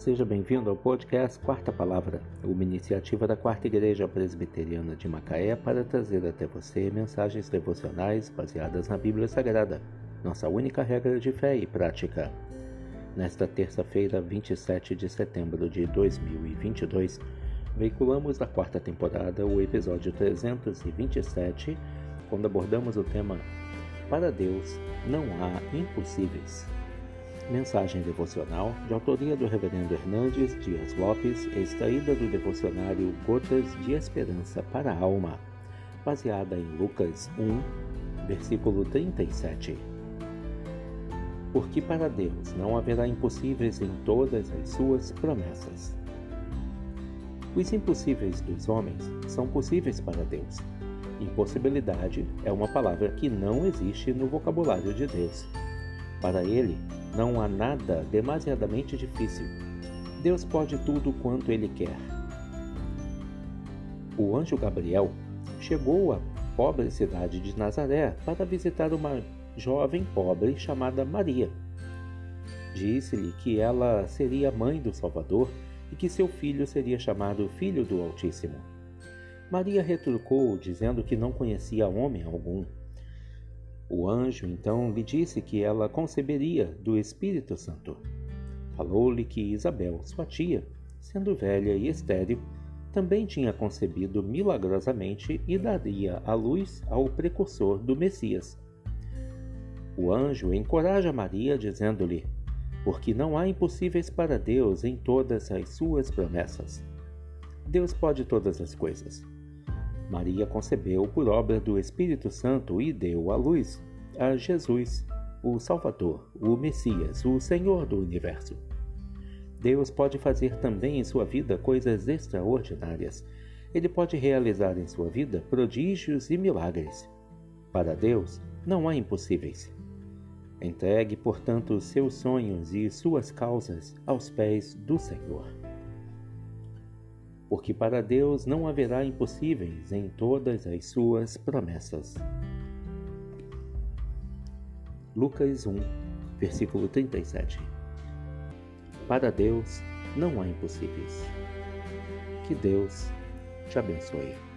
Seja bem-vindo ao podcast Quarta Palavra, uma iniciativa da Quarta Igreja Presbiteriana de Macaé para trazer até você mensagens devocionais baseadas na Bíblia Sagrada, nossa única regra de fé e prática. Nesta terça-feira, 27 de setembro de 2022, veiculamos da quarta temporada o episódio 327, quando abordamos o tema Para Deus não há impossíveis. Mensagem devocional de autoria do Reverendo Hernandes Dias Lopes, extraída do devocionário Gotas de Esperança para a Alma, baseada em Lucas 1, versículo 37. Porque para Deus não haverá impossíveis em todas as suas promessas. Os impossíveis dos homens são possíveis para Deus. Impossibilidade é uma palavra que não existe no vocabulário de Deus. Para ele, não há nada demasiadamente difícil. Deus pode tudo quanto ele quer. O anjo Gabriel chegou à pobre cidade de Nazaré para visitar uma jovem pobre chamada Maria. Disse-lhe que ela seria mãe do Salvador e que seu filho seria chamado Filho do Altíssimo. Maria retrucou, dizendo que não conhecia homem algum. O anjo então lhe disse que ela conceberia do Espírito Santo. Falou-lhe que Isabel, sua tia, sendo velha e estéril, também tinha concebido milagrosamente e daria a luz ao precursor do Messias. O anjo encoraja Maria, dizendo-lhe: Porque não há impossíveis para Deus em todas as suas promessas. Deus pode todas as coisas. Maria concebeu por obra do Espírito Santo e deu à luz a Jesus, o Salvador, o Messias, o Senhor do universo. Deus pode fazer também em sua vida coisas extraordinárias. Ele pode realizar em sua vida prodígios e milagres. Para Deus, não há impossíveis. Entregue, portanto, seus sonhos e suas causas aos pés do Senhor porque para Deus não haverá impossíveis em todas as suas promessas. Lucas 1, versículo 37 Para Deus não há impossíveis. Que Deus te abençoe.